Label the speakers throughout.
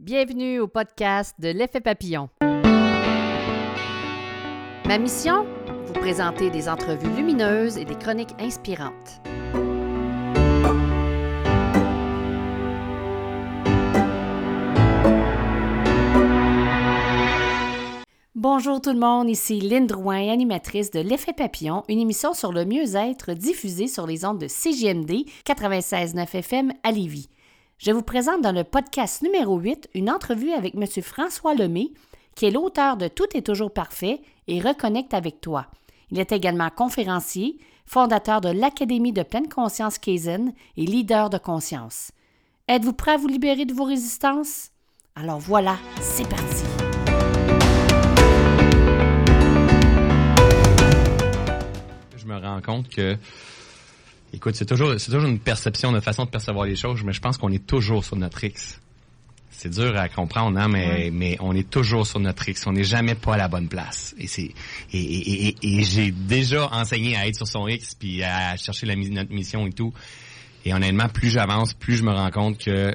Speaker 1: Bienvenue au podcast de l'effet papillon. Ma mission? Vous présenter des entrevues lumineuses et des chroniques inspirantes. Bonjour tout le monde, ici Lynne Drouin, animatrice de L'Effet Papillon, une émission sur le mieux-être diffusée sur les ondes de CGMD 96.9 FM à Lévis. Je vous présente dans le podcast numéro 8 une entrevue avec M. François Lemay, qui est l'auteur de Tout est toujours parfait et Reconnecte avec toi. Il est également conférencier, fondateur de l'Académie de pleine conscience Kaizen et leader de conscience. Êtes-vous prêt à vous libérer de vos résistances? Alors voilà, c'est parti.
Speaker 2: Je me rends compte que Écoute, c'est toujours, c'est toujours une perception, une façon de percevoir les choses, mais je pense qu'on est toujours sur notre X. C'est dur à comprendre, hein, mais, mais on est toujours sur notre X. On n'est jamais pas à la bonne place. Et c'est et, et, et, et j'ai déjà enseigné à être sur son X puis à chercher la, notre mission et tout. Et honnêtement, plus j'avance, plus je me rends compte que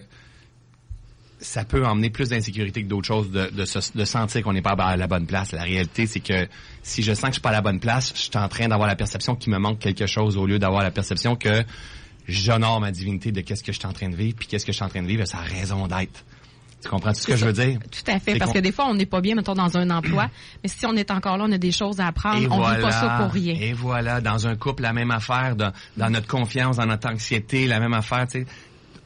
Speaker 2: ça peut emmener plus d'insécurité que d'autres choses de, de, se, de sentir qu'on n'est pas à la bonne place. La réalité, c'est que si je sens que je suis pas à la bonne place, je suis en train d'avoir la perception qu'il me manque quelque chose au lieu d'avoir la perception que j'honore ma divinité de qu'est-ce que je suis en train de vivre, puis qu'est-ce que je suis en train de vivre, ça a raison d'être. Tu comprends tout ce que je veux dire?
Speaker 3: Tout à fait, parce que des fois, on n'est pas bien, mettons, dans un emploi, mais si on est encore là, on a des choses à apprendre,
Speaker 2: et
Speaker 3: on ne
Speaker 2: voilà,
Speaker 3: vit pas ça pour rien.
Speaker 2: Et voilà, dans un couple, la même affaire, dans, dans notre confiance, dans notre anxiété, la même affaire, tu sais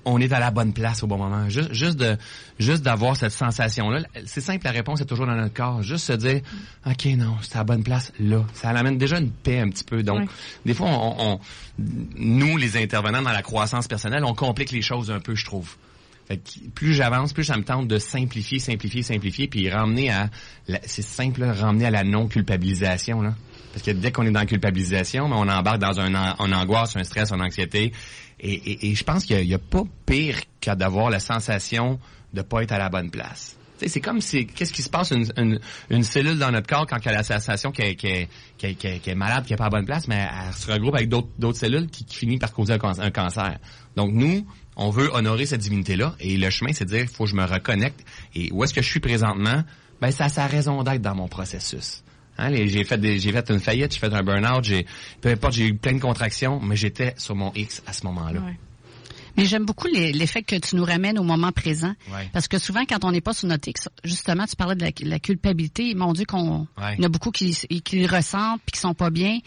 Speaker 2: on est à la bonne place au bon moment. Juste, juste de, juste d'avoir cette sensation-là. C'est simple, la réponse est toujours dans notre corps. Juste se dire, ok, non, c'est à la bonne place là. Ça amène déjà une paix un petit peu. Donc, des fois, on, on- nous, les intervenants dans la croissance personnelle, on complique les choses un peu, je trouve. Fait que plus j'avance, plus ça me tente de simplifier, simplifier, simplifier, puis ramener à, c'est simple, là, ramener à la non-culpabilisation, là. Parce que dès qu'on est dans la culpabilisation, ben, on embarque dans un, an- une angoisse, un stress, une anxiété. Et, et- et je pense qu'il n'y a, pas pire qu'à d'avoir la sensation de pas être à la bonne place. C'est comme si, qu'est-ce qui se passe une, une, une cellule dans notre corps quand elle a la sensation qu'elle qu'elle- qu'elle- qu'elle est malade, qu'elle n'est pas à la bonne place, mais elle se regroupe avec d'autres d'autres cellules qui, qui finissent par causer un cancer. Donc nous, on veut honorer cette divinité-là, et le chemin, c'est de dire, il faut que je me reconnecte. Et où est-ce que je suis présentement? Ben, ça a sa raison d'être dans mon processus. Hein, j'ai fait des, j'ai fait une faillite, j'ai fait un burn-out, j'ai, peu importe, j'ai eu plein de contractions, mais j'étais sur mon X à ce moment-là.
Speaker 3: Ouais.
Speaker 4: Mais j'aime beaucoup l'effet que tu nous ramènes au moment présent.
Speaker 2: Ouais.
Speaker 4: Parce que souvent, quand on n'est pas sur notre X, justement, tu parlais de la, la culpabilité. Mon Dieu, qu'on,
Speaker 2: Ouais.
Speaker 4: il y en a beaucoup qui, qui le ressentent puis qui sont pas bien.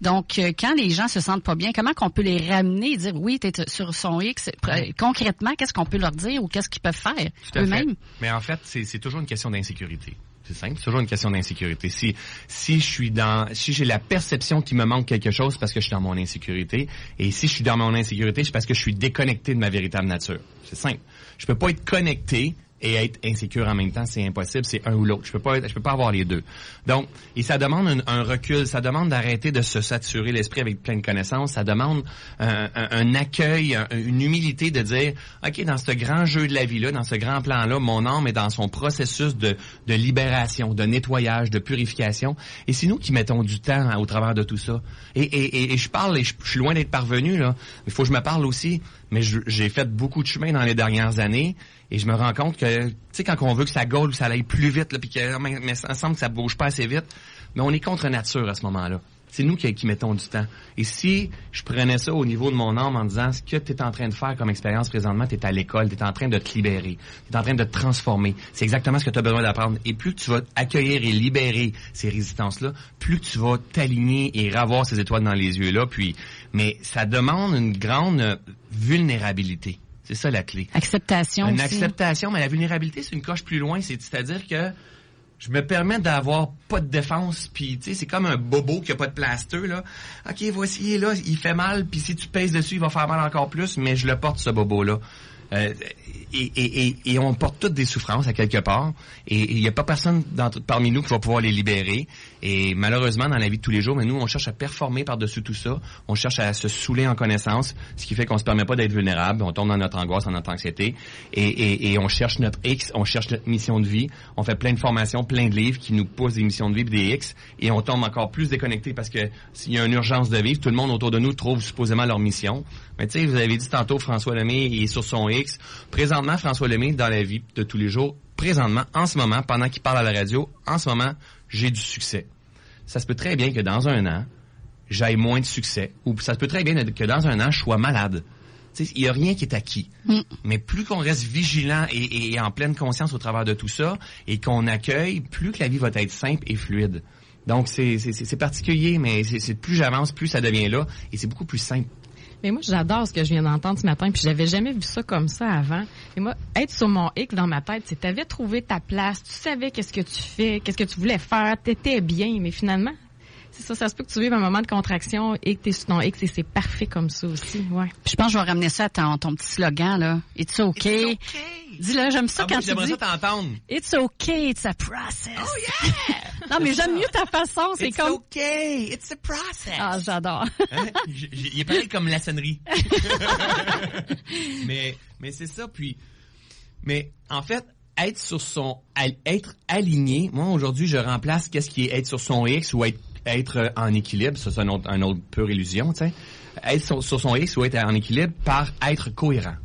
Speaker 4: Donc, euh, quand les gens se sentent pas bien, comment qu'on peut les ramener et dire oui, tu es sur son X? Concrètement, qu'est-ce qu'on peut leur dire ou qu'est-ce qu'ils peuvent faire eux-mêmes?
Speaker 2: Mais en fait, c'est toujours une question d'insécurité. C'est simple, c'est toujours une question d'insécurité. Si si je suis dans si j'ai la perception qu'il me manque quelque chose parce que je suis dans mon insécurité et si je suis dans mon insécurité, c'est parce que je suis déconnecté de ma véritable nature. C'est simple. Je peux pas être connecté et être insécure en même temps, c'est impossible, c'est un ou l'autre. Je peux pas être, je peux pas avoir les deux. Donc, et ça demande un, recul, ça demande d'arrêter de se saturer l'esprit avec plein de connaissances, ça demande un, un- accueil, un- une humilité de dire, ok, dans ce grand jeu de la vie là, dans ce grand plan là, mon âme est dans son processus de, libération, de nettoyage, de purification, et c'est nous qui mettons du temps au travers de tout ça. Et, je parle, et je, je suis loin d'être parvenu là. Il faut que je me parle aussi, mais j'ai fait beaucoup de chemin dans les dernières années. Et je me rends compte que, tu sais, quand on veut que ça gaule, que ça aille plus vite, puis que mais, mais ça semble que ça bouge pas assez vite, mais on est contre nature à ce moment-là. C'est nous qui, qui mettons du temps. Et si je prenais ça au niveau de mon âme en disant ce que tu es en train de faire comme expérience présentement, tu es à l'école, tu es en train de te libérer, tu es en train de te transformer. C'est exactement ce que tu as besoin d'apprendre. Et plus tu vas accueillir et libérer ces résistances-là, plus tu vas t'aligner et ravoir ces étoiles dans les yeux-là. Puis, mais ça demande une grande euh, vulnérabilité. C'est ça la clé.
Speaker 4: Acceptation
Speaker 2: Une
Speaker 4: aussi.
Speaker 2: acceptation, mais la vulnérabilité, c'est une coche plus loin. C'est- C'est-à-dire que je me permets d'avoir pas de défense, puis tu sais, c'est comme un bobo qui a pas de plaster, là. OK, voici, il est là, il fait mal, puis si tu pèses dessus, il va faire mal encore plus, mais je le porte, ce bobo-là. Euh, et, et, et, et on porte toutes des souffrances à quelque part. Et il n'y a pas personne parmi nous qui va pouvoir les libérer. Et malheureusement, dans la vie de tous les jours, mais nous, on cherche à performer par-dessus tout ça. On cherche à se saouler en connaissance, ce qui fait qu'on se permet pas d'être vulnérable. On tombe dans notre angoisse, dans notre anxiété. Et, on cherche notre X, on cherche notre mission de vie. On fait plein de formations, plein de livres qui nous posent des missions de vie, des X. Et on tombe encore plus déconnecté parce que s'il y a une urgence de vivre, tout le monde autour de nous trouve supposément leur mission. Mais tu sais, vous avez dit tantôt, François Lemay, il est sur son X. Présentement, François Lemay, dans la vie de tous les jours, présentement, en ce moment, pendant qu'il parle à la radio, en ce moment, j'ai du succès. Ça se peut très bien que dans un an, j'aille moins de succès. Ou ça se peut très bien que dans un an, je sois malade. Il n'y a rien qui est acquis.
Speaker 4: Mm.
Speaker 2: Mais plus qu'on reste vigilant et, et en pleine conscience au travers de tout ça, et qu'on accueille, plus que la vie va être simple et fluide. Donc, c'est particulier, mais c'est- plus j'avance, plus ça devient là, et c'est beaucoup plus simple.
Speaker 3: Mais moi, j'adore ce que je viens d'entendre ce matin, puis j'avais jamais vu ça comme ça avant. Et moi, être sur mon X dans ma tête, c'est t'avais trouvé ta place, tu savais qu'est-ce que tu fais, qu'est-ce que tu voulais faire, t'étais bien, mais finalement, c'est ça, ça se peut que tu vives un moment de contraction et que t'es sur ton X et c'est parfait comme ça aussi, ouais.
Speaker 4: Puis je pense que je vais ramener ça à ton, ton petit slogan, là. It's okay. Dis-le, j'aime ça
Speaker 2: Ah,
Speaker 4: quand
Speaker 2: moi,
Speaker 4: tu
Speaker 2: j'aimerais
Speaker 4: dis
Speaker 2: ça t'entendre.
Speaker 4: It's okay, it's a process. Oh yeah! non, mais j'aime mieux ta façon, c'est
Speaker 2: It's
Speaker 4: comme...
Speaker 2: okay, it's a process.
Speaker 4: Ah, j'adore.
Speaker 2: Hein? Il est pareil comme la sonnerie. mais mais c'est ça. Puis, mais en fait, être sur son, être aligné. Moi aujourd'hui, je remplace qu'est-ce qui est être sur son X ou être être en équilibre. Ça, c'est un autre, un autre pure illusion, tu sais. Être sur, sur son X ou être en équilibre par être cohérent.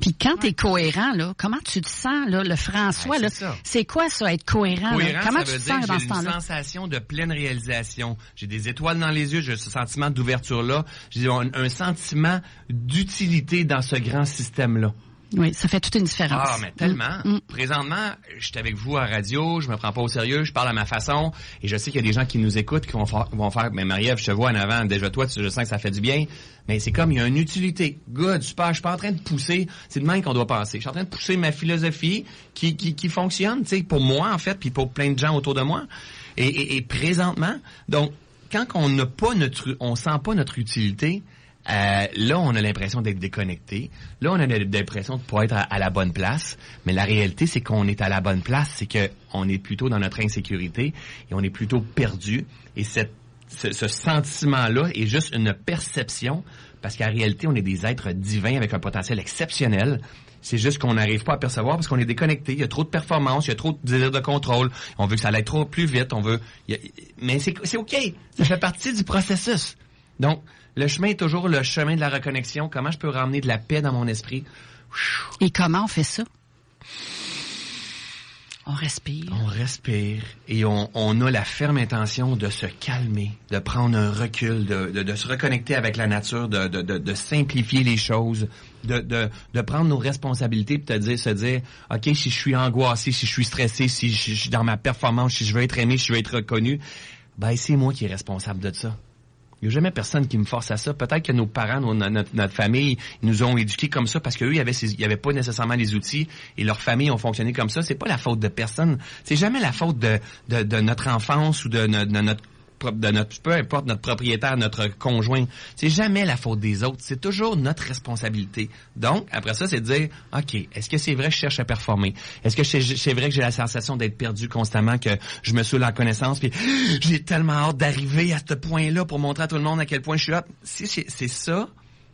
Speaker 4: Puis quand t'es cohérent, là, comment tu te sens, là, le François,
Speaker 2: Ouais,
Speaker 4: là?
Speaker 2: c'est
Speaker 4: quoi ça, être cohérent?
Speaker 2: Cohérent,
Speaker 4: Comment
Speaker 2: ça
Speaker 4: tu
Speaker 2: veut
Speaker 4: te
Speaker 2: dire
Speaker 4: sens dans
Speaker 2: j'ai
Speaker 4: ce
Speaker 2: une
Speaker 4: temps-là?
Speaker 2: sensation de pleine réalisation. J'ai des étoiles dans les yeux, j'ai ce sentiment d'ouverture-là. J'ai un, un sentiment d'utilité dans ce grand système-là.
Speaker 4: Oui, ça fait toute une différence.
Speaker 2: Ah, mais tellement.
Speaker 4: Mm, mm.
Speaker 2: Présentement, je suis avec vous à radio, je me prends pas au sérieux, je parle à ma façon, et je sais qu'il y a des gens qui nous écoutent, qui vont faire, vont faire mais Marie-Ève, je te vois en avant, déjà toi, tu- je sens que ça fait du bien, mais c'est comme, il y a une utilité. Good, super, je suis pas en train de pousser, c'est de même qu'on doit penser. Je suis en train de pousser ma philosophie qui, qui, qui fonctionne, tu sais, pour moi, en fait, puis pour plein de gens autour de moi. Et, et, et présentement, donc, quand on n'a pas notre, on sent pas notre utilité, euh, là, on a l'impression d'être déconnecté. Là, on a l'impression de pas être à, la bonne place. Mais la réalité, c'est qu'on est à la bonne place. C'est que on est plutôt dans notre insécurité et on est plutôt perdu. Et ce, sentiment-là est juste une perception parce qu'en réalité, on est des êtres divins avec un potentiel exceptionnel. C'est juste qu'on n'arrive pas à percevoir parce qu'on est déconnecté. Il y a trop de performance, il y a trop de désir de contrôle. On veut que ça aille trop plus vite. On veut. a- mais c'est ok. Ça fait partie du processus. Donc, le chemin est toujours le chemin de la reconnexion. Comment je peux ramener de la paix dans mon esprit?
Speaker 4: Et comment on fait ça? On respire.
Speaker 2: On respire et on, on a la ferme intention de se calmer, de prendre un recul, de, de, de se reconnecter avec la nature, de, simplifier les choses, de, prendre nos responsabilités pour te dire, se dire, OK, si je suis angoissé, si je suis stressé, si je, je suis dans ma performance, si je veux être aimé, si je veux être reconnu, ben c'est moi qui est responsable de ça. Il n'y a jamais personne qui me force à ça. Peut-être que nos parents, nos- notre, famille, ils nous ont éduqués comme ça parce qu'eux, ils avaient, pas nécessairement les outils et leurs familles ont fonctionné comme ça. C'est pas la faute de personne. C'est jamais la faute de, notre enfance ou de, no- de notre peu importe notre propriétaire, notre conjoint. C'est jamais la faute des autres. C'est toujours notre responsabilité. Donc, après ça, c'est de dire, OK, est-ce que c'est vrai que je cherche à performer? Est-ce que c'est vrai que j'ai la sensation d'être perdu constamment, que je me saoule en connaissance, puis j'ai tellement hâte d'arriver à ce point-là pour montrer à tout le monde à quel point je suis hâte. Si c'est ça,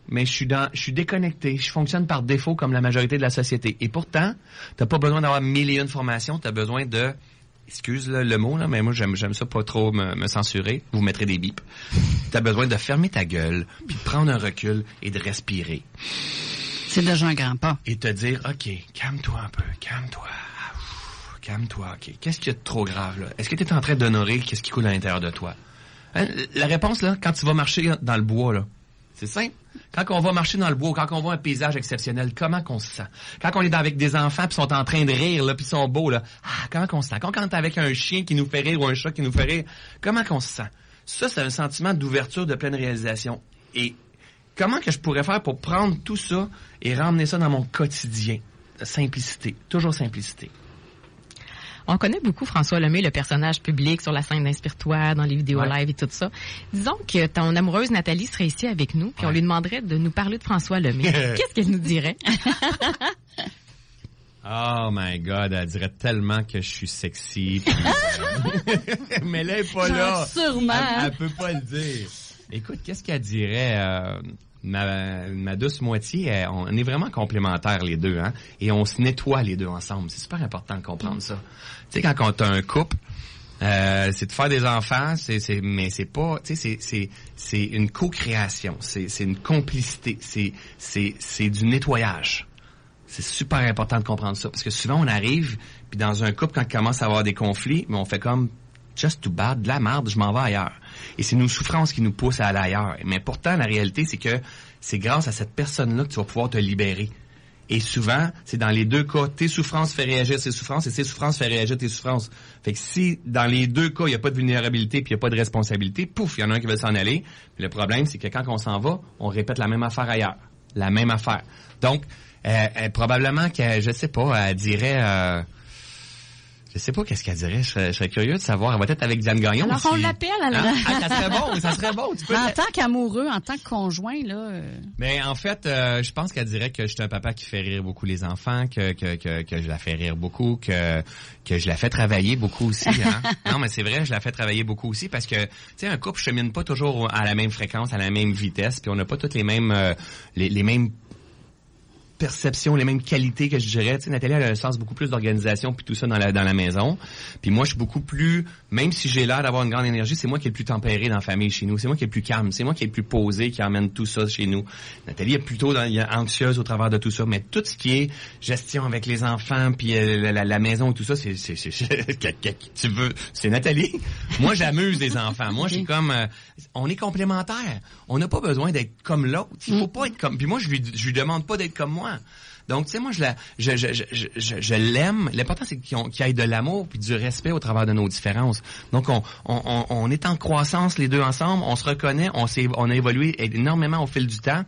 Speaker 2: mais je suis dans, je suis déconnecté. Je fonctionne par défaut comme la majorité de la société. Et pourtant, t'as pas besoin d'avoir mille et une formations. T'as besoin de, excuse le, le mot là, mais moi j'aime, j'aime ça pas trop me, me censurer. Vous mettrez des bips. T'as besoin de fermer ta gueule, puis de prendre un recul et de respirer
Speaker 4: C'est déjà un grand pas.
Speaker 2: et te dire, ok, calme-toi un peu, calme-toi. Ah, Calme-toi, ok. Qu'est-ce qu'il y a de trop grave là? Est-ce que tu es en train d'honorer qu'est-ce qui coule à l'intérieur de toi? Hein, La réponse là, quand tu vas marcher dans le bois là, c'est simple. Quand on va marcher dans le bois, quand on voit un paysage exceptionnel, comment qu'on se sent? Quand on est avec des enfants puis sont en train de rire là, puis sont beaux là, ah, comment qu'on se sent? Quand on est avec un chien qui nous fait rire ou un chat qui nous fait rire, comment qu'on se sent? Ça, c'est un sentiment d'ouverture, de pleine réalisation. Et comment que je pourrais faire pour prendre tout ça et ramener ça dans mon quotidien? Simplicité. Toujours simplicité.
Speaker 3: On connaît beaucoup François Lemay, le personnage public sur la scène d'Inspire-toi, dans les vidéos
Speaker 2: Ouais.
Speaker 3: live et tout ça. Disons que ton amoureuse Nathalie serait ici avec nous, puis on lui demanderait de nous parler de François Lemay. Qu'est-ce qu'elle nous dirait?
Speaker 2: Oh my God, elle dirait tellement que je suis sexy. Mais là, elle est pas là.
Speaker 4: Sûrement.
Speaker 2: Elle, elle peut pas le dire. Écoute, qu'est-ce qu'elle dirait? euh, ma, ma douce moitié, elle- on est vraiment complémentaires les deux, hein? Et on se nettoie les deux ensemble. C'est super important de comprendre ça. Tu sais, quand on a un couple, euh, c'est de faire des enfants, c'est, c'est, mais c'est pas, tu sais, c'est, c'est, c'est une co-création, c'est, c'est une complicité, c'est, c'est, c'est du nettoyage. C'est super important de comprendre ça. Parce que souvent, on arrive, puis dans un couple, quand il commence à avoir des conflits, mais on fait comme just too bad, de la merde, je m'en vais ailleurs. Et c'est nos souffrances qui nous poussent à aller ailleurs. Mais pourtant, la réalité, c'est que c'est grâce à cette personne-là que tu vas pouvoir te libérer. Et souvent, c'est dans les deux cas, tes souffrances fait réagir ses souffrances et ses souffrances fait réagir tes souffrances. Fait que si dans les deux cas, il n'y a pas de vulnérabilité puis il n'y a pas de responsabilité, pouf, il y en a un qui veut s'en aller. Le problème, c'est que quand on s'en va, on répète la même affaire ailleurs. La même affaire. Donc, euh, euh, probablement que, je sais pas, elle dirait... Euh, je sais pas qu'est-ce qu'elle dirait. Je serais, curieux de savoir. Elle va être avec Diane Gagnon.
Speaker 3: Alors on l'appelle.
Speaker 2: Hein? Ah, ça serait bon. Ça serait bon.
Speaker 4: en tant qu'amoureux, en tant que conjoint, là. Euh...
Speaker 2: Mais en fait, euh, je pense qu'elle dirait que je suis un papa qui fait rire beaucoup les enfants, que que, que, que je la fais rire beaucoup, que que je la fais travailler beaucoup aussi. Hein? non, mais c'est vrai, je la fais travailler beaucoup aussi parce que tu sais, un couple chemine pas toujours à la même fréquence, à la même vitesse, puis on n'a pas toutes les mêmes euh, les, les mêmes perception, les mêmes qualités que je dirais. Tu sais, Nathalie elle a un sens beaucoup plus d'organisation puis tout ça dans la dans la maison. Puis moi, je suis beaucoup plus, même si j'ai l'air d'avoir une grande énergie, c'est moi qui est le plus tempéré dans la famille chez nous. C'est moi qui est le plus calme. C'est moi qui est le plus posé, qui emmène tout ça chez nous. Nathalie est plutôt dans, anxieuse au travers de tout ça. Mais tout ce qui est gestion avec les enfants puis euh, la, maison et tout ça, c'est c'est tu veux, c'est Nathalie. moi, j'amuse les enfants. Moi, je suis comme, euh, on est complémentaires. On n'a pas besoin d'être comme l'autre. Il faut mm. pas être comme. Puis moi, je lui je lui demande pas d'être comme moi. Donc, tu sais, moi, je la, je, je, je, l'aime. L'important, c'est qu'il y ait de l'amour puis du respect au travers de nos différences. Donc, on, est en croissance les deux ensemble. On se reconnaît. On on a évolué énormément au fil du temps.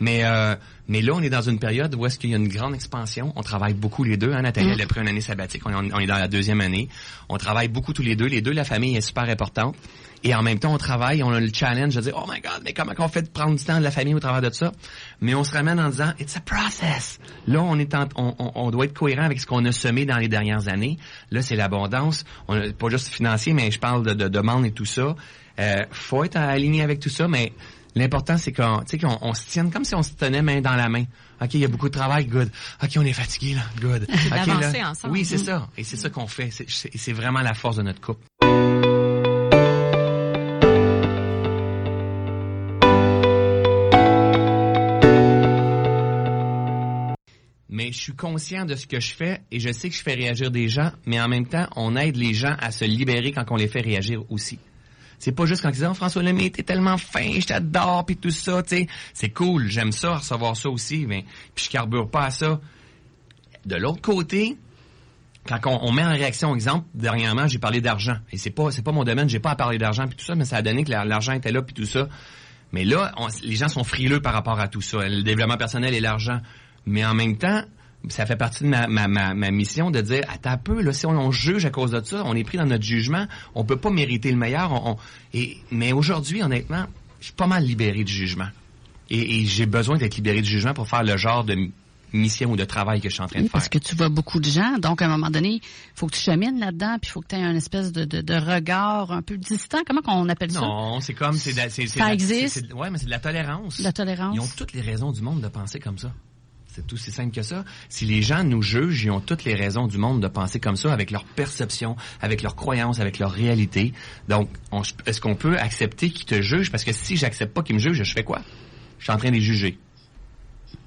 Speaker 2: Mais euh, mais là, on est dans une période où est-ce qu'il y a une grande expansion. On travaille beaucoup les deux. Hein, Nathalie, elle a pris une année sabbatique. On est, on est dans la deuxième année. On travaille beaucoup tous les deux. Les deux, la famille est super importante. Et en même temps, on travaille, on a le challenge de dire, oh my God, mais comment on fait de prendre du temps de la famille au travers de ça? Mais on se ramène en disant, it's a process. Là, on est on, on, doit être cohérent avec ce qu'on a semé dans les dernières années. Là, c'est l'abondance. On pas juste financier, mais je parle de, de demande et tout ça. Euh, faut être aligné avec tout ça, mais l'important, c'est qu'on, qu'on on se tienne comme si on se tenait main dans la main. OK, il y a beaucoup de travail, good. OK, on est fatigué, là, good.
Speaker 3: Okay, ensemble.
Speaker 2: Oui, c'est ça. Et c'est ça qu'on fait. C'est vraiment la force de notre couple. Je suis conscient de ce que je fais et je sais que je fais réagir des gens, mais en même temps, on aide les gens à se libérer quand on les fait réagir aussi. C'est pas juste quand ils disent oh, François Lemay, t'es tellement fin, je t'adore puis tout ça, tu sais. C'est cool, j'aime ça recevoir ça aussi, mais puis je carbure pas à ça. De l'autre côté, quand on, met en réaction, exemple, dernièrement, j'ai parlé d'argent et c'est pas c'est pas mon domaine, j'ai pas à parler d'argent puis tout ça, mais ça a donné que l'argent était là puis tout ça. Mais là, les gens sont frileux par rapport à tout ça, le développement personnel et l'argent. Mais en même temps, ça fait partie de ma, ma, ma, mission de dire, attends un peu, là, si on, juge à cause de ça, on est pris dans notre jugement, on peut pas mériter le meilleur. On, et, mais aujourd'hui, honnêtement, je suis pas mal libéré du jugement. Et, et j'ai besoin d'être libéré du jugement pour faire le genre de mission ou de travail que je suis en train de faire.
Speaker 4: Parce que tu vois beaucoup de gens, donc à un moment donné, il faut que tu chemines là-dedans, puis il faut que tu aies un espèce de, de, de, regard un peu distant. Comment qu'on appelle ça?
Speaker 2: Non, c'est comme... c'est
Speaker 4: Ça existe?
Speaker 2: Oui, mais c'est de la tolérance.
Speaker 4: La tolérance.
Speaker 2: Ils ont toutes les raisons du monde de penser comme ça. C'est tout aussi simple que ça. Si les gens nous jugent, ils ont toutes les raisons du monde de penser comme ça, avec leur perception, avec leurs croyances, avec leur réalité. Donc, est-ce qu'on peut accepter qu'ils te jugent? Parce que si j'accepte pas qu'ils me jugent, je fais quoi? Je suis en train de les juger.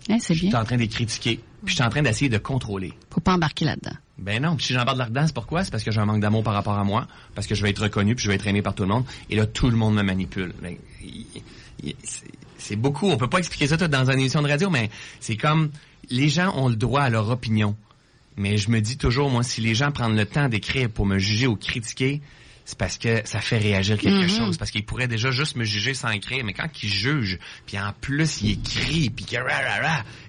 Speaker 4: Eh, c'est bien.
Speaker 2: Je suis en train de les critiquer. Puis je suis en train d'essayer de contrôler.
Speaker 4: Faut pas embarquer là-dedans.
Speaker 2: Ben non. Puis si j'embarque là-dedans, c'est pourquoi? C'est parce que j'ai un manque d'amour par rapport à moi, parce que je vais être reconnu, puis je vais être aimé par tout le monde. Et là, tout le monde me manipule. Ben, c'est beaucoup. On peut pas expliquer ça tout dans une émission de radio, mais c'est comme les gens ont le droit à leur opinion. Mais je me dis toujours, moi, si les gens prennent le temps d'écrire pour me juger ou critiquer, c'est parce que ça fait réagir quelque mm-hmm. chose. Parce qu'ils pourraient déjà juste me juger sans écrire, mais quand ils jugent, puis en plus ils écrivent, puis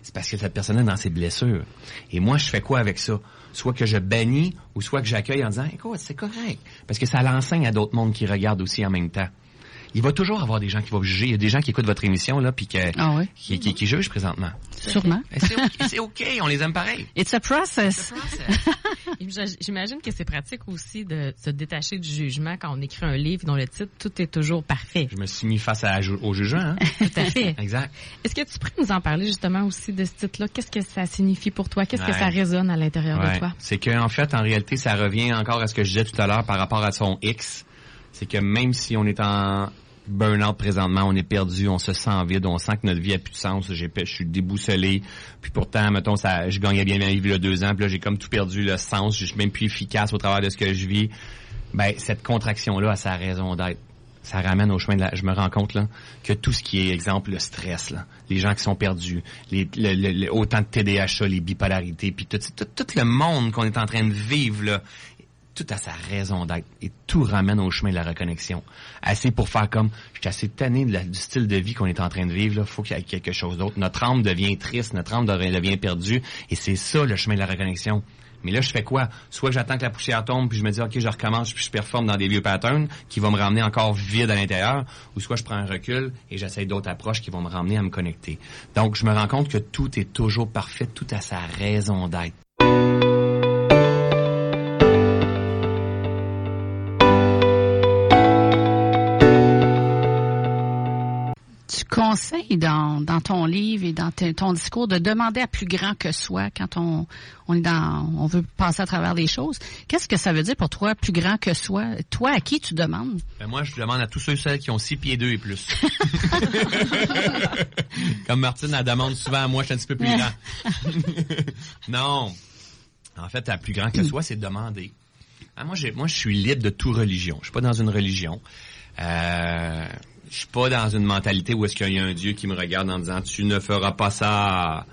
Speaker 2: c'est parce que cette personne est dans ses blessures. Et moi, je fais quoi avec ça? Soit que je bannis, ou soit que j'accueille en disant, écoute, c'est correct. Parce que ça l'enseigne à d'autres mondes qui regardent aussi en même temps il va toujours avoir des gens qui vont juger. Il y a des gens qui écoutent votre émission là, puis
Speaker 4: ah
Speaker 2: qui, qui, qui, jugent présentement.
Speaker 4: Sûrement.
Speaker 2: C'est OK, on les aime pareil.
Speaker 4: It's a process.
Speaker 3: J'imagine que c'est pratique aussi de se détacher du jugement quand on écrit un livre dont le titre Tout est toujours parfait.
Speaker 2: Je me suis mis face à, au jugement. Hein?
Speaker 3: Tout à fait.
Speaker 2: exact.
Speaker 3: Est-ce que tu pourrais nous en parler justement aussi de ce titre-là? Qu'est-ce que ça signifie pour toi? Qu'est-ce que ça résonne à l'intérieur de toi?
Speaker 2: C'est qu'en fait, en réalité, ça revient encore à ce que je disais tout à l'heure par rapport à son X. C'est que même si on est en burn-out présentement, on est perdu, on se sent vide, on sent que notre vie a plus de sens. Je suis déboussolé. Puis pourtant, mettons, ça, je gagnais bien ma vie il y a deux ans, puis là, j'ai comme tout perdu le sens. Je suis même plus efficace au travers de ce que je vis. Ben, cette contraction-là a sa raison d'être. Ça ramène au chemin de la... Je me rends compte, là, que tout ce qui est, exemple, le stress, les gens qui sont perdus, les, le, le- le- autant de TDAH, les bipolarités, puis tout, tout, tout le monde qu'on est en train de vivre, là, tout a sa raison d'être et tout ramène au chemin de la reconnexion. Assez pour faire comme, je suis assez tanné du style de vie qu'on est en train de vivre, là, faut qu'il y ait quelque chose d'autre. Notre âme devient triste, notre âme devient perdue et c'est ça le chemin de la reconnexion. Mais là, je fais quoi? Soit j'attends que la poussière tombe, puis je me dis, OK, je recommence, puis je performe dans des vieux patterns qui vont me ramener encore vide à l'intérieur, ou soit je prends un recul et j'essaie d'autres approches qui vont me ramener à me connecter. Donc, je me rends compte que tout est toujours parfait, tout a sa raison d'être.
Speaker 4: Conseilles dans, dans ton livre et dans ton discours de demander à plus grand que soi quand on, on est dans, on veut passer à travers des choses. Qu'est-ce que ça veut dire pour toi, plus grand que soi? Toi, à qui tu demandes?
Speaker 2: Ben, moi, je demande à tous ceux et celles qui ont six pieds deux et plus. Comme Martine, elle demande souvent à moi, je suis un petit peu plus grand. non. En fait, à plus grand que soi, c'est demander. Ah, moi, moi, je suis libre de toute religion. Je suis pas dans une religion. Euh, je suis pas dans une mentalité où est-ce qu'il y a un Dieu qui me regarde en disant tu ne feras pas ça.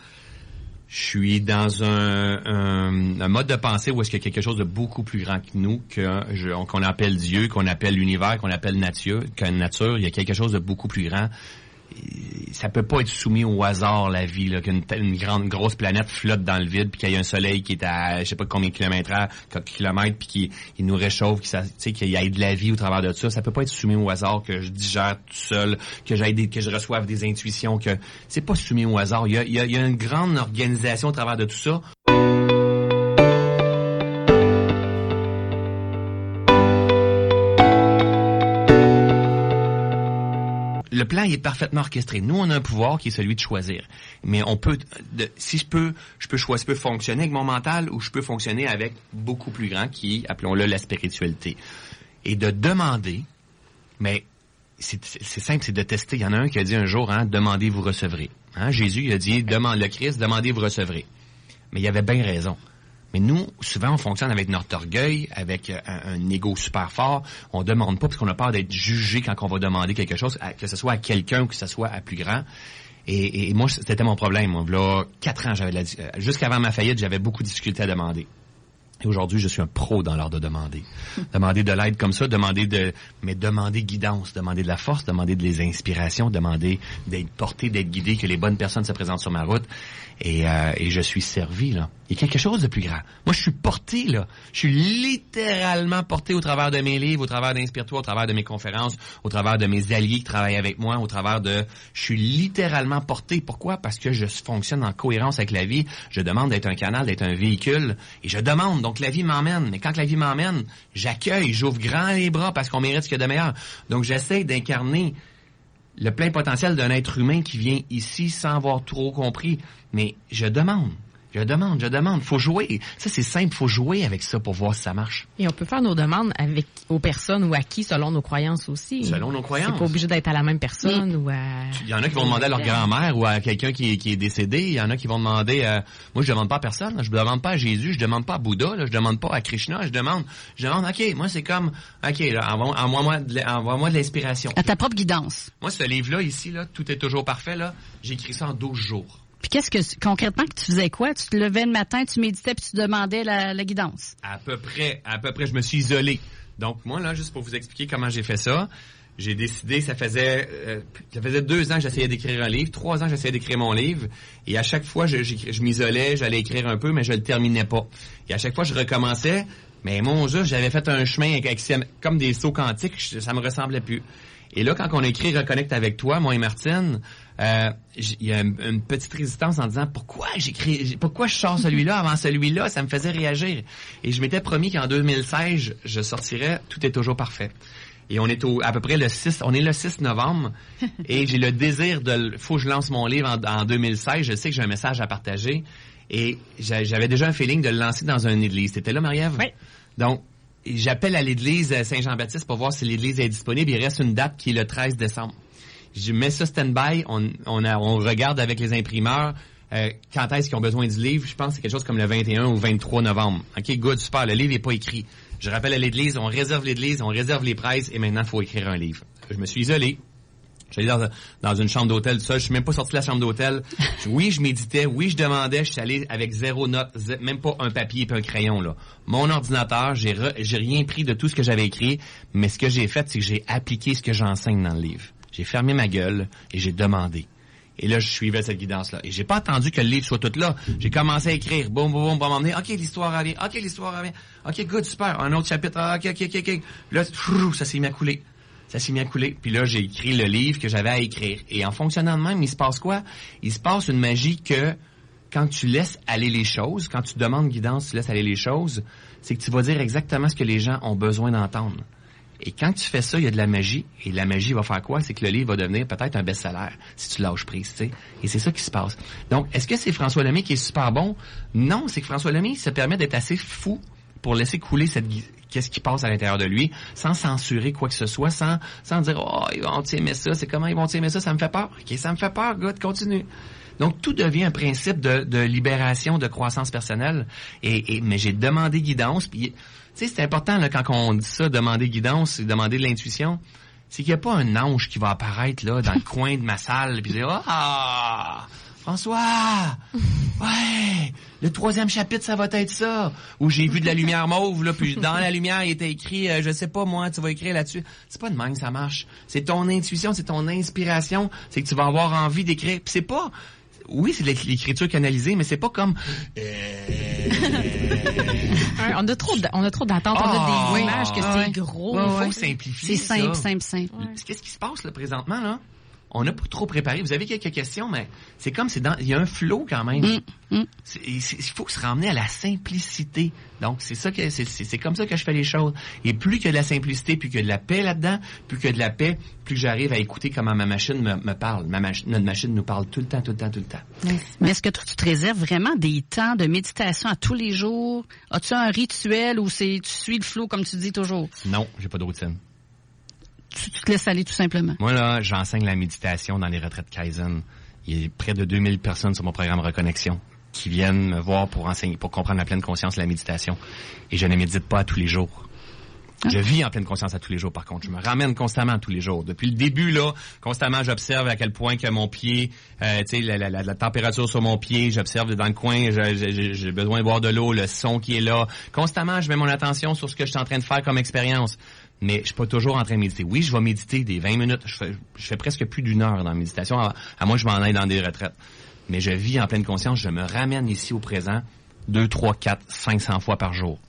Speaker 2: Je suis dans un, mode de pensée où est-ce qu'il y a quelque chose de beaucoup plus grand que nous, qu'on appelle Dieu, qu'on appelle l'univers, qu'on appelle nature, nature. Il y a quelque chose de beaucoup plus grand. Ça peut pas être soumis au hasard la vie, qu'une grande grosse planète flotte dans le vide, puis qu'il y a un soleil qui est à je sais pas combien de kilomètres quelques kilomètres, puis qui nous réchauffe, qu'il y ait de la vie au travers de ça. Ça peut pas être soumis au hasard que je digère tout seul, que j'aille que je reçoive des intuitions, que c'est pas soumis au hasard. Il y a, y a- il y a une grande organisation au travers de tout ça. Le plan est parfaitement orchestré. Nous, on a un pouvoir qui est celui de choisir. Mais on peut, si je peux, je peux choisir, je peux fonctionner avec mon mental ou je peux fonctionner avec beaucoup plus grand qui, appelons-le la spiritualité. Et de demander, mais c'est c'est simple, c'est de tester. Il y en a un qui a dit un jour, hein, demandez, vous recevrez. Hein, Jésus, il a dit, demande le Christ, demandez, vous recevrez. Mais il avait bien raison. Mais nous, souvent, on fonctionne avec notre orgueil, avec euh, un, ego super fort. On demande pas parce qu'on a peur d'être jugé quand on va demander quelque chose, que ce soit à quelqu'un ou que ce soit à plus grand. Et, moi, c'était mon problème. Là, quatre ans, j'avais euh, jusqu'avant ma faillite, j'avais beaucoup de difficultés à demander. Et aujourd'hui, je suis un pro dans l'art de demander. demander de l'aide comme ça, demander de, mais demander guidance, demander de la force, demander de les inspirations, demander d'être porté, d'être guidé, que les bonnes personnes se présentent sur ma route. Et, euh, et je suis servi, là. Il y a quelque chose de plus grand. Moi, je suis porté, là. Je suis littéralement porté au travers de mes livres, au travers d'Inspire-toi, au travers de mes conférences, au travers de mes alliés qui travaillent avec moi, au travers de... Je suis littéralement porté. Pourquoi? Parce que je fonctionne en cohérence avec la vie. Je demande d'être un canal, d'être un véhicule. Et je demande. Donc, la vie m'emmène. Mais quand la vie m'emmène, j'accueille, j'ouvre grand les bras parce qu'on mérite ce qu'il y a de meilleur. Donc, j'essaie d'incarner le plein potentiel d'un être humain qui vient ici sans avoir trop compris. Mais je demande. Je demande, je demande. Faut jouer. Ça, c'est simple. Faut jouer avec ça pour voir si ça marche.
Speaker 3: Et on peut faire nos demandes avec aux personnes ou à qui selon nos croyances aussi.
Speaker 2: Selon nos croyances.
Speaker 3: C'est pas obligé d'être à la même personne ou à.
Speaker 2: Il y en a qui vont demander à leur grand-mère ou à quelqu'un qui, est- qui est décédé. Il y en a qui vont demander... euh, moi, je demande pas à personne. là. Je demande pas à Jésus. Je demande pas à Bouddha. Là. Je demande pas à Krishna. Je demande... Je demande, OK, moi, c'est comme... OK, là, envoie- envoie-moi de l'in- envoie-moi de l'inspiration.
Speaker 4: À ta propre guidance.
Speaker 2: Moi, ce livre-là, ici, là, tout est toujours parfait, là. J'ai écrit ça en 12 jours.
Speaker 4: Puis qu'est-ce que concrètement que tu faisais quoi? Tu te levais le matin, tu méditais puis tu demandais la, la guidance?
Speaker 2: À peu près, à peu près, je me suis isolé. Donc, moi, là, juste pour vous expliquer comment j'ai fait ça, j'ai décidé, ça faisait, euh, ça faisait deux ans que j'essayais d'écrire un livre, trois ans que j'essayais d'écrire mon livre, et à chaque fois, je, je m'isolais, j'allais écrire un peu, mais je le terminais pas. Et à chaque fois, je recommençais, mais mon Dieu, j'avais fait un chemin avec, comme des sauts quantiques, je- ça me ressemblait plus. Et là, quand on écrit Reconnecte avec toi, moi et Martine, euh, il y a une, petite résistance en disant pourquoi j'écris, pourquoi je sors celui-là? Avant celui-là, ça me faisait réagir. Et je m'étais promis qu'en 2016, je sortirais Tout est toujours parfait. Et on est au, à peu près le 6, on est le 6 novembre, et j'ai le désir de, faut que je lance mon livre en, en 2016, je sais que j'ai un message à partager, et j'a- j'avais déjà un feeling de le lancer dans une église. T'étais là, Marie-Ève?
Speaker 3: Oui.
Speaker 2: Donc, j'appelle à l'église Saint-Jean-Baptiste pour voir si l'église est disponible. Il reste une date qui est le 13 décembre. Je mets ça stand-by, on, on, on regarde avec les imprimeurs euh, quand est-ce qu'ils ont besoin du livre. Je pense que c'est quelque chose comme le 21 ou 23 novembre. OK, good, super, le livre n'est pas écrit. Je rappelle à l'église, on réserve l'église, on réserve les presses et maintenant, il faut écrire un livre. Je me suis isolé, J'allais dans, dans une chambre d'hôtel tout seul. Je suis même pas sorti de la chambre d'hôtel. Oui, je méditais. Oui, je demandais. Je suis allé avec zéro note, même pas un papier et un crayon. là. Mon ordinateur, j'ai j'ai rien pris de tout ce que j'avais écrit. Mais ce que j'ai fait, c'est que j'ai appliqué ce que j'enseigne dans le livre. J'ai fermé ma gueule et j'ai demandé. Et là, je suivais cette guidance-là. Et j'ai pas attendu que le livre soit tout là. J'ai commencé à écrire. Boum, boum, boum, boum. OK, l'histoire revient. OK, l'histoire revient. OK, good, super. Un autre chapitre. OK, OK, OK, OK. Là, ça s'est mis à couler ça s'est mis à couler. Puis là, j'ai écrit le livre que j'avais à écrire. Et en fonctionnant de même, il se passe quoi? Il se passe une magie que quand tu laisses aller les choses, quand tu demandes guidance, tu laisses aller les choses, c'est que tu vas dire exactement ce que les gens ont besoin d'entendre. Et quand tu fais ça, il y a de la magie. Et la magie va faire quoi? C'est que le livre va devenir peut-être un best-seller si tu lâches prise, tu sais. Et c'est ça qui se passe. Donc, est-ce que c'est François Lemay qui est super bon? Non, c'est que François Lemay se permet d'être assez fou pour laisser couler cette qu'est-ce qui passe à l'intérieur de lui, sans censurer quoi que ce soit, sans, sans dire oh ils vont aimer ça, c'est comment ils vont aimer ça, ça me fait peur. Ok, ça me fait peur, good, continue. Donc tout devient un principe de, de libération, de croissance personnelle. Et, et mais j'ai demandé guidance. Puis, tu sais, c'est important là, quand on dit ça, demander guidance, c'est demander de l'intuition. C'est qu'il n'y a pas un ange qui va apparaître là dans le coin de ma salle puis dire ah François! Ouais! Le troisième chapitre, ça va être ça. Où j'ai vu de la lumière mauve, là, puis dans la lumière, il était écrit, euh, je sais pas moi, tu vas écrire là-dessus. C'est pas de même ça marche. C'est ton intuition, c'est ton inspiration, c'est que tu vas avoir envie d'écrire. Puis c'est pas... Oui, c'est l'écriture canalisée, mais c'est pas comme...
Speaker 3: Euh, on a trop, on a trop d'attentes, on a des ah, images que c'est gros.
Speaker 2: Il faut simplifier
Speaker 4: C'est simple, simple, simple.
Speaker 2: Qu'est-ce qui se passe là présentement là? On n'a pas trop préparé. Vous avez quelques questions, mais c'est comme c'est dans, il y a un flot quand même. Mm, mm. Il faut se ramener à la simplicité. Donc c'est ça que c'est comme ça que je fais les choses. Et plus que de la simplicité, plus que de la paix là-dedans, plus que de la paix, plus j'arrive à écouter comment ma machine me, parle. Ma notre machine nous parle tout le temps, tout le temps, tout le temps.
Speaker 4: Mais est-ce que toi, tu te réserves vraiment des temps de méditation à tous les jours? As-tu un rituel ou c'est tu suis le flot comme tu dis toujours?
Speaker 2: Non, j'ai pas de routine
Speaker 4: tu, te laisses aller tout simplement.
Speaker 2: Moi, là, j'enseigne la méditation dans les retraites Kaizen. Il y a près de 2000 personnes sur mon programme Reconnexion qui viennent me voir pour enseigner, pour comprendre la pleine conscience la méditation. Et je ne médite pas tous les jours. Ah. Je vis en pleine conscience à tous les jours, par contre. Je me ramène constamment tous les jours. Depuis le début, là, constamment, j'observe à quel point que mon pied, euh, tu sais, la, la, la, température sur mon pied, j'observe dans le coin, j'ai besoin de boire de l'eau, le son qui est là. Constamment, je mets mon attention sur ce que je suis en train de faire comme expérience mais je suis pas toujours en train de méditer. Oui, je vais méditer des 20 minutes. Je fais, presque plus d'une heure dans la méditation, à, que je m'en aille dans des retraites. Mais je vis en pleine conscience, je me ramène ici au présent deux, trois, quatre, 500 fois par jour.